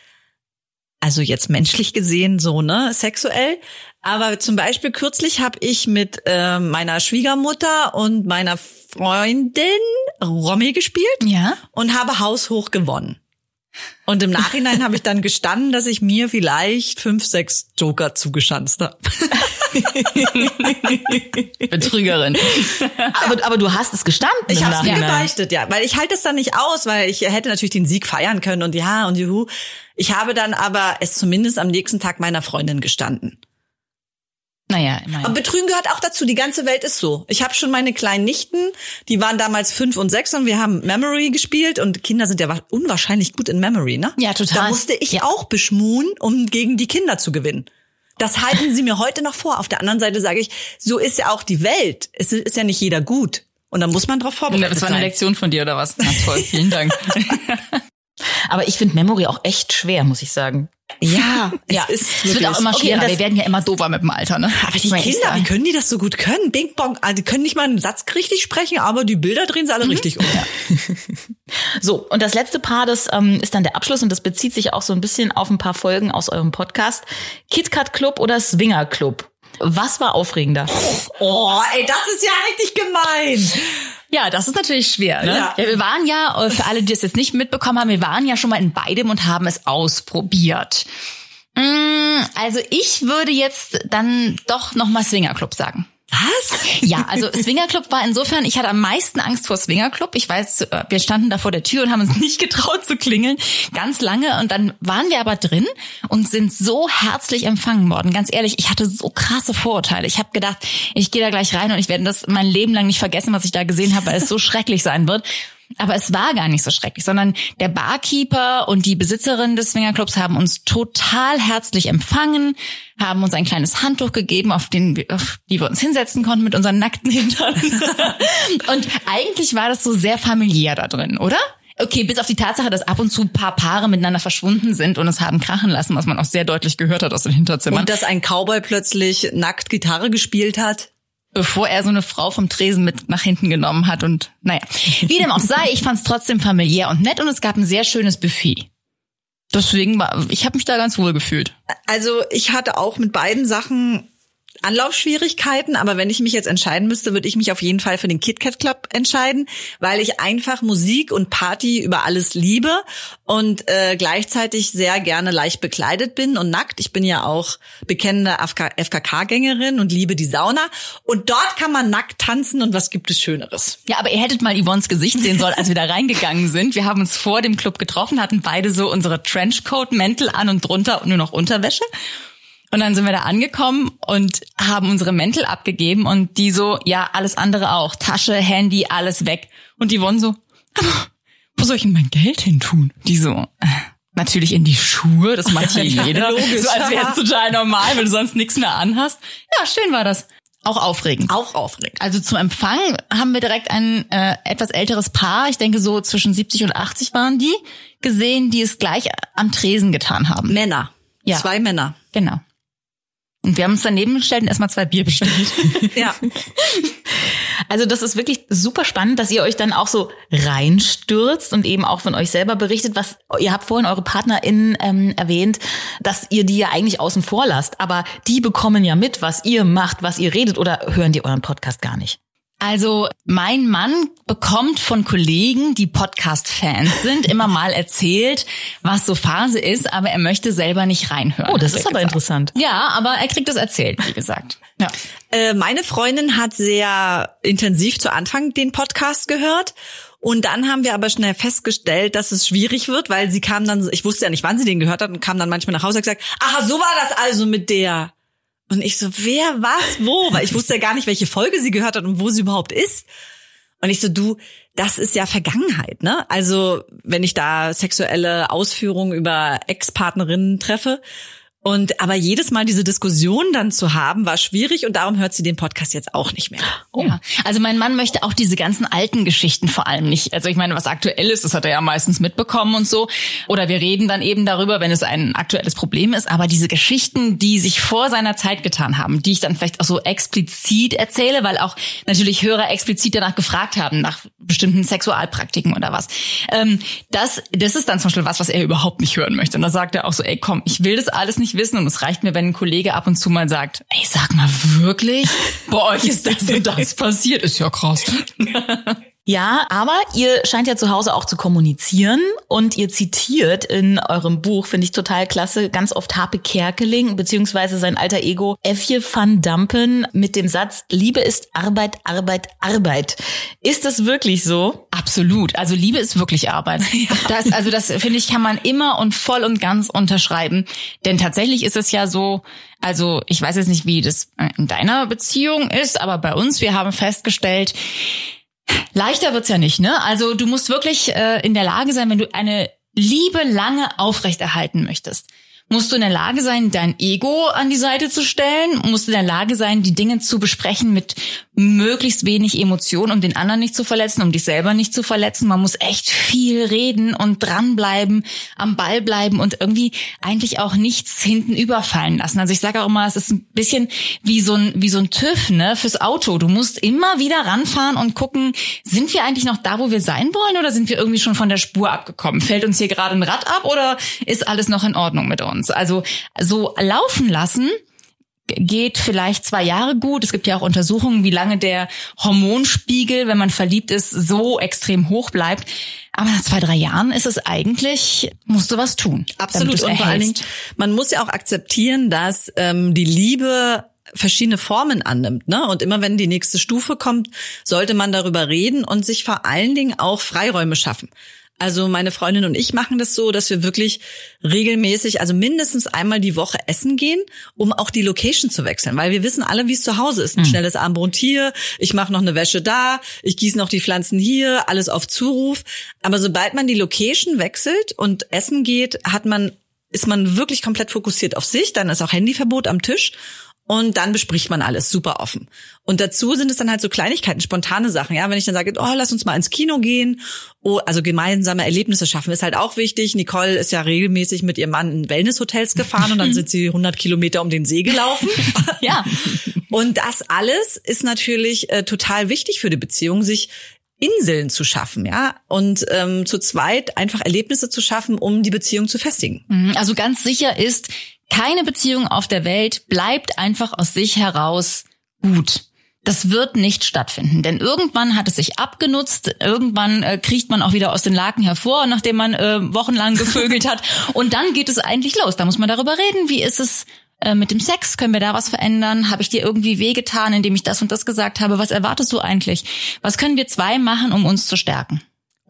Also jetzt menschlich gesehen so, ne, sexuell. Aber zum Beispiel kürzlich habe ich mit äh, meiner Schwiegermutter und meiner Freundin Romy gespielt Ja. und habe haushoch gewonnen. Und im Nachhinein habe ich dann gestanden, dass ich mir vielleicht fünf, sechs Joker zugeschanzt habe. [laughs] Betrügerin. Aber, aber du hast es gestanden. Ich habe es gebeichtet, ja, weil ich halte es dann nicht aus, weil ich hätte natürlich den Sieg feiern können und ja und juhu. Ich habe dann aber es zumindest am nächsten Tag meiner Freundin gestanden. Naja, Aber immerhin. Betrügen gehört auch dazu. Die ganze Welt ist so. Ich habe schon meine kleinen Nichten, die waren damals fünf und sechs und wir haben Memory gespielt und Kinder sind ja wa- unwahrscheinlich gut in Memory, ne? Ja, total. Da musste ich Ja. auch beschmuhen, um gegen die Kinder zu gewinnen. Das halten sie mir heute noch vor. Auf der anderen Seite sage ich, so ist ja auch die Welt. Es ist ja nicht jeder gut. Und da muss man drauf vorbereitet Das war eine sein. Lektion von dir oder was? Na toll, vielen Dank. [laughs] Aber ich finde Memory auch echt schwer, muss ich sagen. Ja, [laughs] es ja, ist es wird auch immer Okay, schwerer. das- Wir werden ja immer dover mit dem Alter, ne? Aber die Kinder, wie können die das so gut können? Bing Bong, also die können nicht mal einen Satz richtig sprechen, aber die Bilder drehen sie alle Mhm. richtig um. [laughs] So, und das letzte Paar, das ähm, ist dann der Abschluss und das bezieht sich auch so ein bisschen auf ein paar Folgen aus eurem Podcast. KitKat Club oder Swinger Club? Was war aufregender? Oh, ey, das ist ja richtig gemein. Ja, das ist natürlich schwer. Ne? Ja. Ja. wir waren ja, für alle, die es jetzt nicht mitbekommen haben, wir waren ja schon mal in beidem und haben es ausprobiert. Mm, Also ich würde jetzt dann doch nochmal Swingerclub sagen. Was? Ja, also Swingerclub war insofern, ich hatte am meisten Angst vor Swingerclub. Ich weiß, äh, wir standen da vor der Tür und haben uns nicht getraut zu klingeln, ganz lange. Und dann waren wir aber drin und sind so herzlich empfangen worden. Ganz ehrlich, ich hatte so krasse Vorurteile. Ich habe gedacht, ich gehe da gleich rein und ich werde das mein Leben lang nicht vergessen, was ich da gesehen habe, weil es so schrecklich sein wird. Aber es war gar nicht so schrecklich, sondern der Barkeeper und die Besitzerin des Swingerclubs haben uns total herzlich empfangen, haben uns ein kleines Handtuch gegeben, auf den wir, auf die wir uns hinsetzen konnten mit unseren nackten Hintern. [laughs] und eigentlich war das so sehr familiär da drin, oder? Okay, bis auf die Tatsache, dass ab und zu ein paar Paare miteinander verschwunden sind und es haben krachen lassen, was man auch sehr deutlich gehört hat aus den Hinterzimmern. Und dass ein Cowboy plötzlich nackt Gitarre gespielt hat. Bevor er so eine Frau vom Tresen mit nach hinten genommen hat und naja, wie dem auch sei, ich fand es trotzdem familiär und nett und es gab ein sehr schönes Buffet. Deswegen war, ich habe mich da ganz wohl gefühlt. Also ich hatte auch mit beiden Sachen Anlaufschwierigkeiten, aber wenn ich mich jetzt entscheiden müsste, würde ich mich auf jeden Fall für den KitKat Club entscheiden, weil ich einfach Musik und Party über alles liebe und äh, gleichzeitig sehr gerne leicht bekleidet bin und nackt. Ich bin ja auch bekennende FKK-Gängerin und liebe die Sauna und dort kann man nackt tanzen und was gibt es Schöneres? Ja, aber ihr hättet mal Yvonnes Gesicht sehen sollen, als wir da reingegangen sind. Wir haben uns vor dem Club getroffen, hatten beide so unsere Trenchcoat-Mäntel an und drunter nur noch Unterwäsche. Und dann sind wir da angekommen und haben unsere Mäntel abgegeben und die so, ja, alles andere auch. Tasche, Handy, alles weg. Und die Yvonne so, wo soll ich denn mein Geld hin tun? Die so, äh, natürlich in die Schuhe, das macht hier [laughs] jeder. logisch. So als wäre es [laughs] total normal, wenn du sonst nichts mehr anhast. Ja, schön war das. Auch aufregend. Auch aufregend. Also zum Empfang haben wir direkt ein äh, etwas älteres Paar, ich denke so zwischen 70 und 80 waren die, gesehen, die es gleich am Tresen getan haben. Männer. Ja. Zwei Männer. Genau. Und wir haben uns daneben gestellt und erstmal zwei Bier bestellt. [laughs] Ja. Also das ist wirklich super spannend, dass ihr euch dann auch so reinstürzt und eben auch von euch selber berichtet, was ihr habt vorhin eure PartnerInnen ähm, erwähnt, dass ihr die ja eigentlich außen vor lasst, aber die bekommen ja mit, was ihr macht, was ihr redet oder hören die euren Podcast gar nicht? Also mein Mann bekommt von Kollegen, die Podcast-Fans sind, immer mal erzählt, was so Phase ist, aber er möchte selber nicht reinhören. Oh, das ist er aber gesagt. interessant. Ja, aber er kriegt es erzählt, wie gesagt. Ja. Äh, meine Freundin hat sehr intensiv zu Anfang den Podcast gehört Und dann haben wir aber schnell festgestellt, dass es schwierig wird, weil sie kam dann, ich wusste ja nicht, wann sie den gehört hat, und kam dann manchmal nach Hause und gesagt, aha, so war das also mit der. Und ich so, wer, was, wo? Weil ich wusste ja gar nicht, welche Folge sie gehört hat und wo sie überhaupt ist. Und ich so, du, das ist ja Vergangenheit, ne? Also, wenn ich da sexuelle Ausführungen über Ex-Partnerinnen treffe, und aber jedes Mal diese Diskussion dann zu haben, war schwierig und darum hört sie den Podcast jetzt auch nicht mehr. Oh. Ja. Also mein Mann möchte auch diese ganzen alten Geschichten vor allem nicht. Also ich meine, was aktuell ist, das hat er ja meistens mitbekommen und so. Oder wir reden dann eben darüber, wenn es ein aktuelles Problem ist. Aber diese Geschichten, die sich vor seiner Zeit getan haben, die ich dann vielleicht auch so explizit erzähle, weil auch natürlich Hörer explizit danach gefragt haben, nach bestimmten Sexualpraktiken oder was. Ähm, das, das ist dann zum Beispiel was, was er überhaupt nicht hören möchte. Und da sagt er auch so, ey komm, ich will das alles nicht nicht wissen und es reicht mir, wenn ein Kollege ab und zu mal sagt, ey, sag mal wirklich, bei euch ist das und das passiert, ist ja krass. [laughs] Ja, aber ihr scheint ja zu Hause auch zu kommunizieren und ihr zitiert in eurem Buch, finde ich total klasse, ganz oft Harpe Kerkeling beziehungsweise sein alter Ego Effje van Dampen mit dem Satz, Liebe ist Arbeit, Arbeit, Arbeit. Ist das wirklich so? Absolut. Also Liebe ist wirklich Arbeit. [laughs] Ja. Das, also das finde ich, kann man immer und voll und ganz unterschreiben. Denn tatsächlich ist es ja so, also ich weiß jetzt nicht, wie das in deiner Beziehung ist, aber bei uns, wir haben festgestellt, Leichter wird's ja nicht, ne? Also du musst wirklich äh, in der Lage sein, wenn du eine Liebe lange aufrechterhalten möchtest musst du in der Lage sein, dein Ego an die Seite zu stellen, musst du in der Lage sein, die Dinge zu besprechen mit möglichst wenig Emotion, um den anderen nicht zu verletzen, um dich selber nicht zu verletzen. Man muss echt viel reden und dranbleiben, am Ball bleiben und irgendwie eigentlich auch nichts hinten überfallen lassen. Also ich sage auch immer, es ist ein bisschen wie so ein, wie so ein TÜV, ne, fürs Auto. Du musst immer wieder ranfahren und gucken, sind wir eigentlich noch da, wo wir sein wollen oder sind wir irgendwie schon von der Spur abgekommen? Fällt uns hier gerade ein Rad ab oder ist alles noch in Ordnung mit uns? Also so laufen lassen geht vielleicht zwei Jahre gut. Es gibt ja auch Untersuchungen, wie lange der Hormonspiegel, wenn man verliebt ist, so extrem hoch bleibt. Aber nach zwei, drei Jahren ist es eigentlich, musst du was tun. Absolut. Und vor allen Dingen, man muss ja auch akzeptieren, dass ähm, die Liebe verschiedene Formen annimmt, ne? Und immer wenn die nächste Stufe kommt, sollte man darüber reden und sich vor allen Dingen auch Freiräume schaffen. Also meine Freundin und ich machen das so, dass wir wirklich regelmäßig, also mindestens einmal die Woche essen gehen, um auch die Location zu wechseln, weil wir wissen alle, wie es zu Hause ist. Ein mhm. schnelles Armbrot hier, ich mache noch eine Wäsche da, ich gieße noch die Pflanzen hier, alles auf Zuruf. Aber sobald man die Location wechselt und essen geht, hat man ist man wirklich komplett fokussiert auf sich, dann ist auch Handyverbot am Tisch und dann bespricht man alles super offen. Und dazu sind es dann halt so Kleinigkeiten, spontane Sachen. Ja, wenn ich dann sage, oh, lass uns mal ins Kino gehen, oh, also gemeinsame Erlebnisse schaffen, ist halt auch wichtig. Nicole ist ja regelmäßig mit ihrem Mann in Wellnesshotels gefahren und dann [laughs] sind sie 100 Kilometer um den See gelaufen. [laughs] ja. Und das alles ist natürlich äh, total wichtig für die Beziehung, sich Inseln zu schaffen, ja, und ähm, zu zweit einfach Erlebnisse zu schaffen, um die Beziehung zu festigen. Mhm. Also ganz sicher ist, keine Beziehung auf der Welt bleibt einfach aus sich heraus gut. Das wird nicht stattfinden, denn irgendwann hat es sich abgenutzt, irgendwann äh, kriecht man auch wieder aus den Laken hervor, nachdem man äh, wochenlang gevögelt hat [laughs] und dann geht es eigentlich los. Da muss man darüber reden, wie ist es äh, mit dem Sex, können wir da was verändern? Habe ich dir irgendwie wehgetan, indem ich das und das gesagt habe? Was erwartest du eigentlich? Was können wir zwei machen, um uns zu stärken?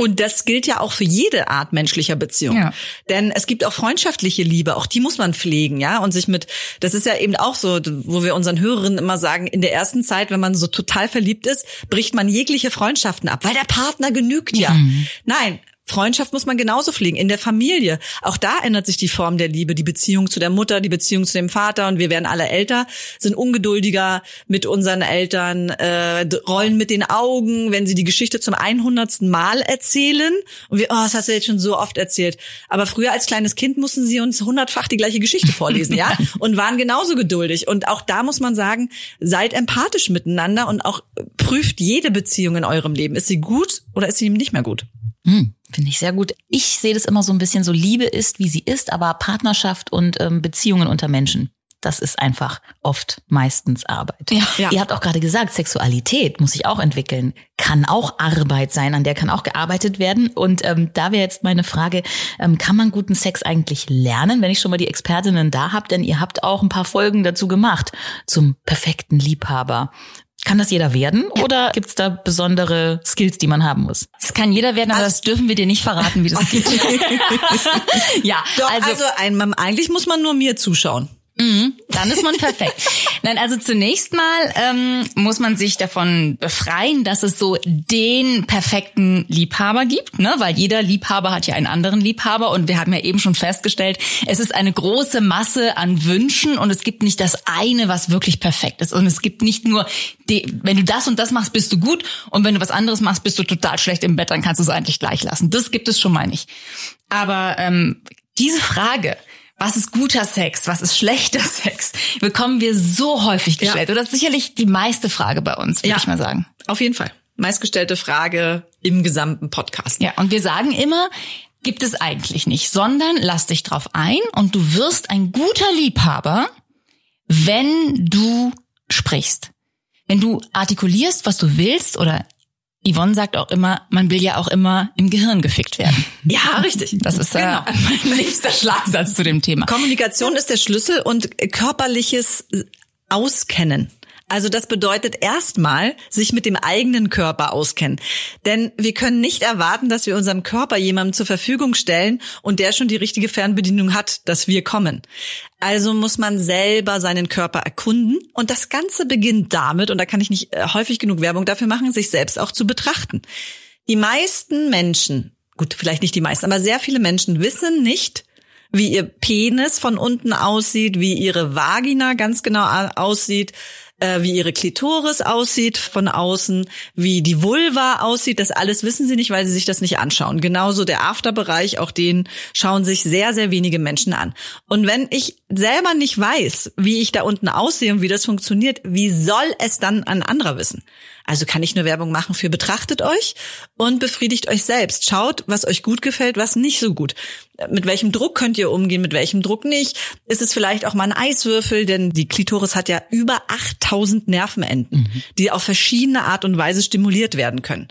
Und das gilt ja auch für jede Art menschlicher Beziehung. Ja. Denn es gibt auch freundschaftliche Liebe, auch die muss man pflegen, ja, und sich mit, das ist ja eben auch so, wo wir unseren Hörerinnen immer sagen, in der ersten Zeit, wenn man so total verliebt ist, bricht man jegliche Freundschaften ab, weil der Partner genügt ja. Mhm. Nein, Freundschaft muss man genauso pflegen, in der Familie. Auch da ändert sich die Form der Liebe, die Beziehung zu der Mutter, die Beziehung zu dem Vater und wir werden alle älter, sind ungeduldiger mit unseren Eltern, äh, rollen mit den Augen, wenn sie die Geschichte zum 100. Mal erzählen und wir, oh, das hast du jetzt schon so oft erzählt. Aber früher als kleines Kind mussten sie uns hundertfach die gleiche Geschichte vorlesen, ja, [laughs] und waren genauso geduldig. Und auch da muss man sagen, seid empathisch miteinander und auch prüft jede Beziehung in eurem Leben. Ist sie gut oder ist sie nicht mehr gut? Hm, Finde ich sehr gut. Ich sehe das immer so ein bisschen so, Liebe ist, wie sie ist, aber Partnerschaft und ähm, Beziehungen unter Menschen. Das ist einfach oft meistens Arbeit. Ja, ja. Ihr habt auch gerade gesagt, Sexualität muss sich auch entwickeln, kann auch Arbeit sein, an der kann auch gearbeitet werden. Und ähm, da wäre jetzt meine Frage, ähm, kann man guten Sex eigentlich lernen, wenn ich schon mal die Expertinnen da habe? Denn ihr habt auch ein paar Folgen dazu gemacht zum perfekten Liebhaber. Kann das jeder werden ja. oder gibt's da besondere Skills, die man haben muss? Das kann jeder werden, aber also, das dürfen wir dir nicht verraten, wie das geht. [laughs] ja, Doch, also, also ein, eigentlich muss man nur mir zuschauen. Mhm, dann ist man perfekt. [laughs] Nein, also zunächst mal ähm, muss man sich davon befreien, dass es so den perfekten Liebhaber gibt, ne? Weil jeder Liebhaber hat ja einen anderen Liebhaber und wir haben ja eben schon festgestellt, es ist eine große Masse an Wünschen und es gibt nicht das eine, was wirklich perfekt ist und es gibt nicht nur, die, wenn du das und das machst, bist du gut und wenn du was anderes machst, bist du total schlecht im Bett, dann kannst du es eigentlich gleich lassen. Das gibt es schon mal nicht. Aber ähm, diese Frage, was ist guter Sex, was ist schlechter [laughs] Sex, bekommen wir so häufig gestellt. Ja. Oder ist sicherlich die meiste Frage bei uns, würde ja, ich mal sagen. Auf jeden Fall. Meistgestellte Frage im gesamten Podcast. Ja, und wir sagen immer, gibt es eigentlich nicht, sondern lass dich drauf ein und du wirst ein guter Liebhaber, wenn du sprichst. Wenn du artikulierst, was du willst oder Yvonne sagt auch immer, man will ja auch immer im Gehirn gefickt werden. [laughs] Ja, richtig. Das ist äh, genau. [laughs] mein nächster Schlagsatz zu dem Thema. Kommunikation ist der Schlüssel und körperliches Auskennen. Also das bedeutet erstmal sich mit dem eigenen Körper auskennen. Denn wir können nicht erwarten, dass wir unseren Körper jemandem zur Verfügung stellen und der schon die richtige Fernbedienung hat, dass wir kommen. Also muss man selber seinen Körper erkunden und das Ganze beginnt damit, und da kann ich nicht äh, häufig genug Werbung dafür machen, sich selbst auch zu betrachten. Die meisten Menschen, gut, vielleicht nicht die meisten, aber sehr viele Menschen wissen nicht, wie ihr Penis von unten aussieht, wie ihre Vagina ganz genau aussieht, äh, wie ihre Klitoris aussieht von außen, wie die Vulva aussieht. Das alles wissen sie nicht, weil sie sich das nicht anschauen. Genauso der Afterbereich, auch den schauen sich sehr, sehr wenige Menschen an. Und wenn ich selber nicht weiß, wie ich da unten aussehe und wie das funktioniert, wie soll es dann ein anderer wissen? Also kann ich nur Werbung machen für betrachtet euch und befriedigt euch selbst. Schaut, was euch gut gefällt, was nicht so gut. Mit welchem Druck könnt ihr umgehen, mit welchem Druck nicht? Ist es vielleicht auch mal ein Eiswürfel, denn die Klitoris hat ja über 8000 Nervenenden, mhm. die auf verschiedene Art und Weise stimuliert werden können.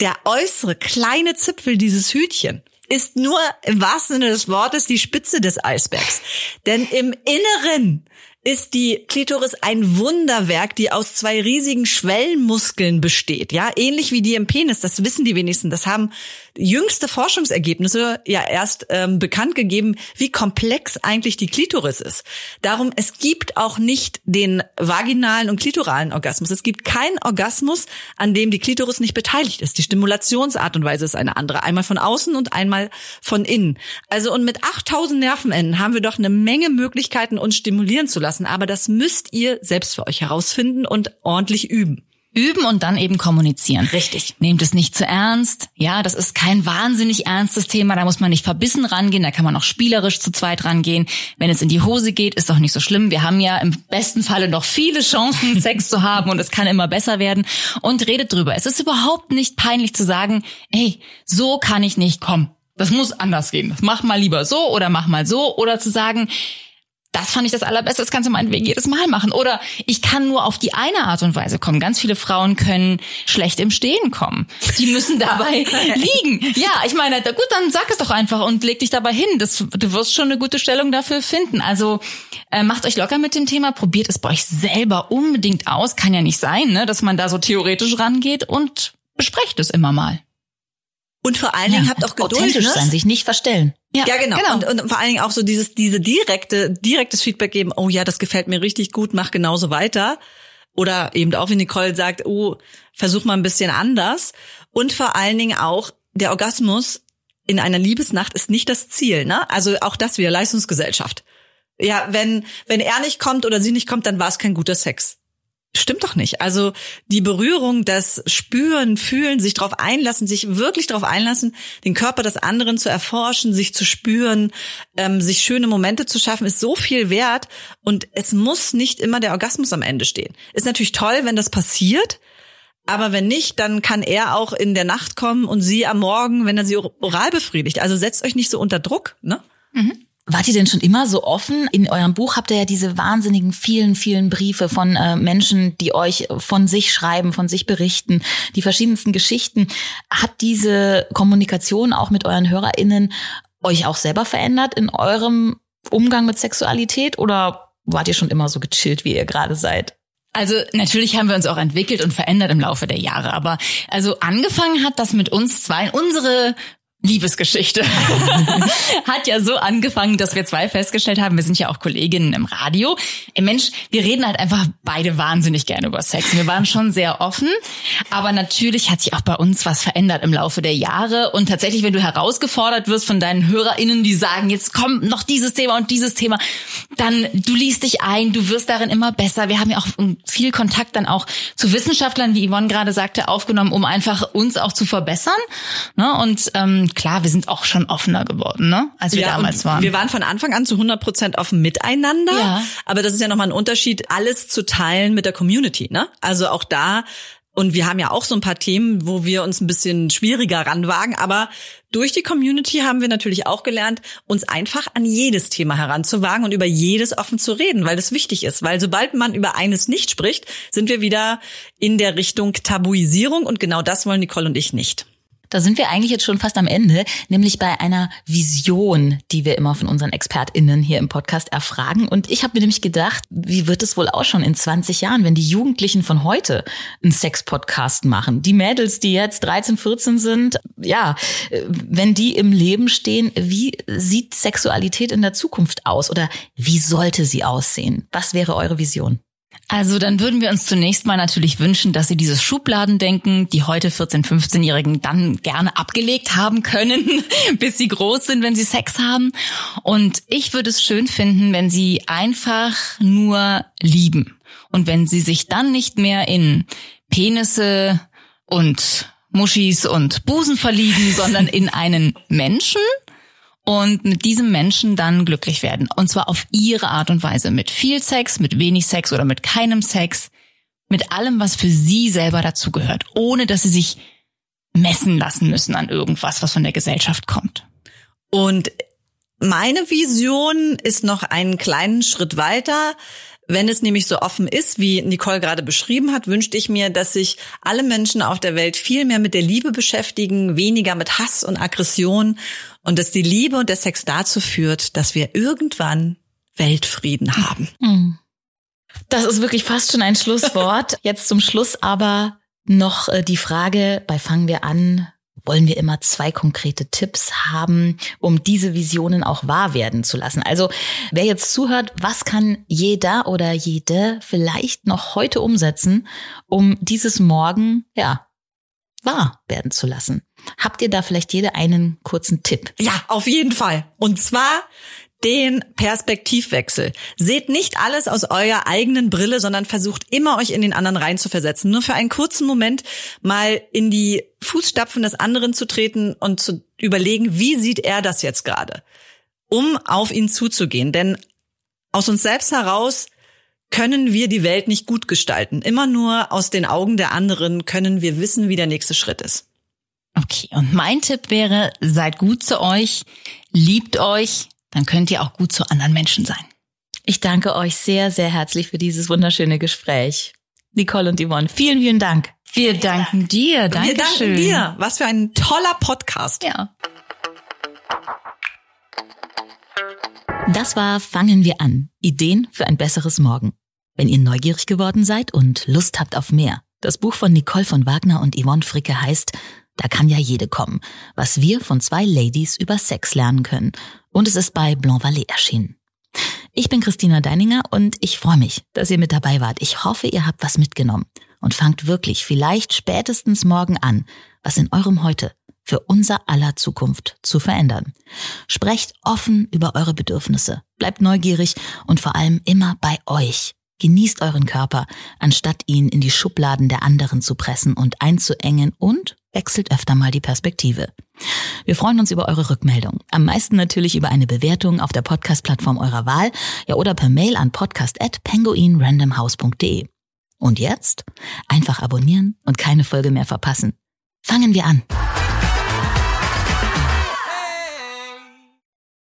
Der äußere kleine Zipfel dieses Hütchen ist nur im wahrsten Sinne des Wortes die Spitze des Eisbergs. Denn im Inneren ist die Klitoris ein Wunderwerk, die aus zwei riesigen Schwellenmuskeln besteht. Ja, ähnlich wie die im Penis. Das wissen die wenigsten. Das haben jüngste Forschungsergebnisse ja erst ähm, bekannt gegeben, wie komplex eigentlich die Klitoris ist. Darum, es gibt auch nicht den vaginalen und klitoralen Orgasmus. Es gibt keinen Orgasmus, an dem die Klitoris nicht beteiligt ist. Die Stimulationsart und Weise ist eine andere. Einmal von außen und einmal von innen. Also und mit 8000 Nervenenden haben wir doch eine Menge Möglichkeiten, uns stimulieren zu lassen. Aber das müsst ihr selbst für euch herausfinden und ordentlich üben. Üben und dann eben kommunizieren. Richtig. Nehmt es nicht zu ernst. Ja, das ist kein wahnsinnig ernstes Thema. Da muss man nicht verbissen rangehen. Da kann man auch spielerisch zu zweit rangehen. Wenn es in die Hose geht, ist doch nicht so schlimm. Wir haben ja im besten Falle noch viele Chancen, [laughs] Sex zu haben und es kann immer besser werden. Und redet drüber. Es ist überhaupt nicht peinlich zu sagen, hey, so kann ich nicht kommen. Das muss anders gehen. Mach mal lieber so oder mach mal so. Oder zu sagen, das fand ich das Allerbeste, das kannst du meinetwegen jedes Mal machen. Oder ich kann nur auf die eine Art und Weise kommen. Ganz viele Frauen können schlecht im Stehen kommen. Die müssen dabei [laughs] liegen. Ja, ich meine, gut, dann sag es doch einfach und leg dich dabei hin. Das, du wirst schon eine gute Stellung dafür finden. Also äh, macht euch locker mit dem Thema, probiert es bei euch selber unbedingt aus. Kann ja nicht sein, ne, dass man da so theoretisch rangeht und besprecht es immer mal. Und vor allen Dingen ja, habt auch Geduld. Authentisch ne? sein, sich nicht verstellen. Ja, ja genau. genau. Und, und vor allen Dingen auch so dieses, diese direkte, direktes Feedback geben, oh ja, das gefällt mir richtig gut, mach genauso weiter. Oder eben auch, wie Nicole sagt, oh, versuch mal ein bisschen anders. Und vor allen Dingen auch, der Orgasmus in einer Liebesnacht ist nicht das Ziel, ne? Also auch das wieder Leistungsgesellschaft. Ja, wenn, wenn er nicht kommt oder sie nicht kommt, dann war es kein guter Sex. Stimmt doch nicht. Also die Berührung, das Spüren, Fühlen, sich darauf einlassen, sich wirklich darauf einlassen, den Körper des anderen zu erforschen, sich zu spüren, ähm, sich schöne Momente zu schaffen, ist so viel wert. Und es muss nicht immer der Orgasmus am Ende stehen. Ist natürlich toll, wenn das passiert. Aber wenn nicht, dann kann er auch in der Nacht kommen und sie am Morgen, wenn er sie oral befriedigt. Also setzt euch nicht so unter Druck, ne? Mhm. Wart ihr denn schon immer so offen? In eurem Buch habt ihr ja diese wahnsinnigen vielen, vielen Briefe von äh, Menschen, die euch von sich schreiben, von sich berichten, die verschiedensten Geschichten. Hat diese Kommunikation auch mit euren HörerInnen euch auch selber verändert in eurem Umgang mit Sexualität oder wart ihr schon immer so gechillt, wie ihr gerade seid? Also natürlich haben wir uns auch entwickelt und verändert im Laufe der Jahre, aber also angefangen hat das mit uns zwei. Unsere Liebesgeschichte [laughs] hat ja so angefangen, dass wir zwei festgestellt haben, wir sind ja auch Kolleginnen im Radio. Ey Mensch, wir reden halt einfach beide wahnsinnig gerne über Sex. Wir waren schon sehr offen, aber natürlich hat sich auch bei uns was verändert im Laufe der Jahre. Und tatsächlich, wenn du herausgefordert wirst von deinen HörerInnen, die sagen, jetzt kommt noch dieses Thema und dieses Thema, dann du liest dich ein, du wirst darin immer besser. Wir haben ja auch viel Kontakt dann auch zu Wissenschaftlern, wie Yvonne gerade sagte, aufgenommen, um einfach uns auch zu verbessern. Ne? Und ähm, klar, wir sind auch schon offener geworden, ne? als wir ja, damals waren. Wir waren von Anfang an zu 100 Prozent offen miteinander. Ja. Aber das ist ja nochmal ein Unterschied, alles zu teilen mit der Community. Ne? Also auch da und wir haben ja auch so ein paar Themen, wo wir uns ein bisschen schwieriger ranwagen. Aber durch die Community haben wir natürlich auch gelernt, uns einfach an jedes Thema heranzuwagen und über jedes offen zu reden, weil das wichtig ist. Weil sobald man über eines nicht spricht, sind wir wieder in der Richtung Tabuisierung. Und genau das wollen Nicole und ich nicht. Da sind wir eigentlich jetzt schon fast am Ende, nämlich bei einer Vision, die wir immer von unseren ExpertInnen hier im Podcast erfragen. Und ich habe mir nämlich gedacht, wie wird es wohl auch schon in 20 Jahren, wenn die Jugendlichen von heute einen Sex-Podcast machen? Die Mädels, die jetzt 13, 14 sind, ja, wenn die im Leben stehen, wie sieht Sexualität in der Zukunft aus oder wie sollte sie aussehen? Was wäre eure Vision? Also dann würden wir uns zunächst mal natürlich wünschen, dass sie dieses Schubladendenken, die heute 14-, 15-Jährigen dann gerne abgelegt haben können, [laughs] bis sie groß sind, wenn sie Sex haben. Und ich würde es schön finden, wenn sie einfach nur lieben. Und wenn sie sich dann nicht mehr in Penisse und Muschis und Busen verlieben, sondern in einen Menschen, und mit diesem Menschen dann glücklich werden. Und zwar auf ihre Art und Weise. Mit viel Sex, mit wenig Sex oder mit keinem Sex. Mit allem, was für sie selber dazugehört. Ohne dass sie sich messen lassen müssen an irgendwas, was von der Gesellschaft kommt. Und meine Vision ist noch einen kleinen Schritt weiter. Wenn es nämlich so offen ist, wie Nicole gerade beschrieben hat, wünschte ich mir, dass sich alle Menschen auf der Welt viel mehr mit der Liebe beschäftigen, weniger mit Hass und Aggression und dass die Liebe und der Sex dazu führt, dass wir irgendwann Weltfrieden haben. Hm. Das ist wirklich fast schon ein Schlusswort. [laughs] Jetzt zum Schluss aber noch äh, die Frage, bei Fangen wir an, wollen wir immer zwei konkrete Tipps haben, um diese Visionen auch wahr werden zu lassen. Also wer jetzt zuhört, was kann jeder oder jede vielleicht noch heute umsetzen, um dieses Morgen, ja, wahr werden zu lassen? Habt ihr da vielleicht jede einen kurzen Tipp? Ja, auf jeden Fall. Und zwar den Perspektivwechsel. Seht nicht alles aus eurer eigenen Brille, sondern versucht immer euch in den anderen reinzuversetzen. Nur für einen kurzen Moment mal in die Fußstapfen des anderen zu treten und zu überlegen, wie sieht er das jetzt gerade? Um auf ihn zuzugehen. Denn aus uns selbst heraus können wir die Welt nicht gut gestalten. Immer nur aus den Augen der anderen können wir wissen, wie der nächste Schritt ist. Okay, und mein Tipp wäre, seid gut zu euch, liebt euch, dann könnt ihr auch gut zu anderen Menschen sein. Ich danke euch sehr, sehr herzlich für dieses wunderschöne Gespräch. Nicole und Yvonne, vielen, vielen Dank. Wir danken dir. Dankeschön. Wir danken dir. Was für ein toller Podcast. Ja. Das war Fangen wir an. Ideen für ein besseres Morgen. Wenn ihr neugierig geworden seid und Lust habt auf mehr. Das Buch von Nicole von Wagner und Yvonne Fricke heißt Da kann ja jede kommen, was wir von zwei Ladies über Sex lernen können und es ist bei Blanc Vallée erschienen. Ich bin Christina Deininger und ich freue mich, dass ihr mit dabei wart. Ich hoffe, ihr habt was mitgenommen und fangt wirklich vielleicht spätestens morgen an, was in eurem Heute für unser aller Zukunft zu verändern. Sprecht offen über eure Bedürfnisse, bleibt neugierig und vor allem immer bei euch. Genießt euren Körper, anstatt ihn in die Schubladen der anderen zu pressen und einzuengen und wechselt öfter mal die Perspektive. Wir freuen uns über eure Rückmeldung. Am meisten natürlich über eine Bewertung auf der Podcast-Plattform eurer Wahl, ja oder per Mail an podcast@penguinrandomhouse.de. Und jetzt einfach abonnieren und keine Folge mehr verpassen. Fangen wir an.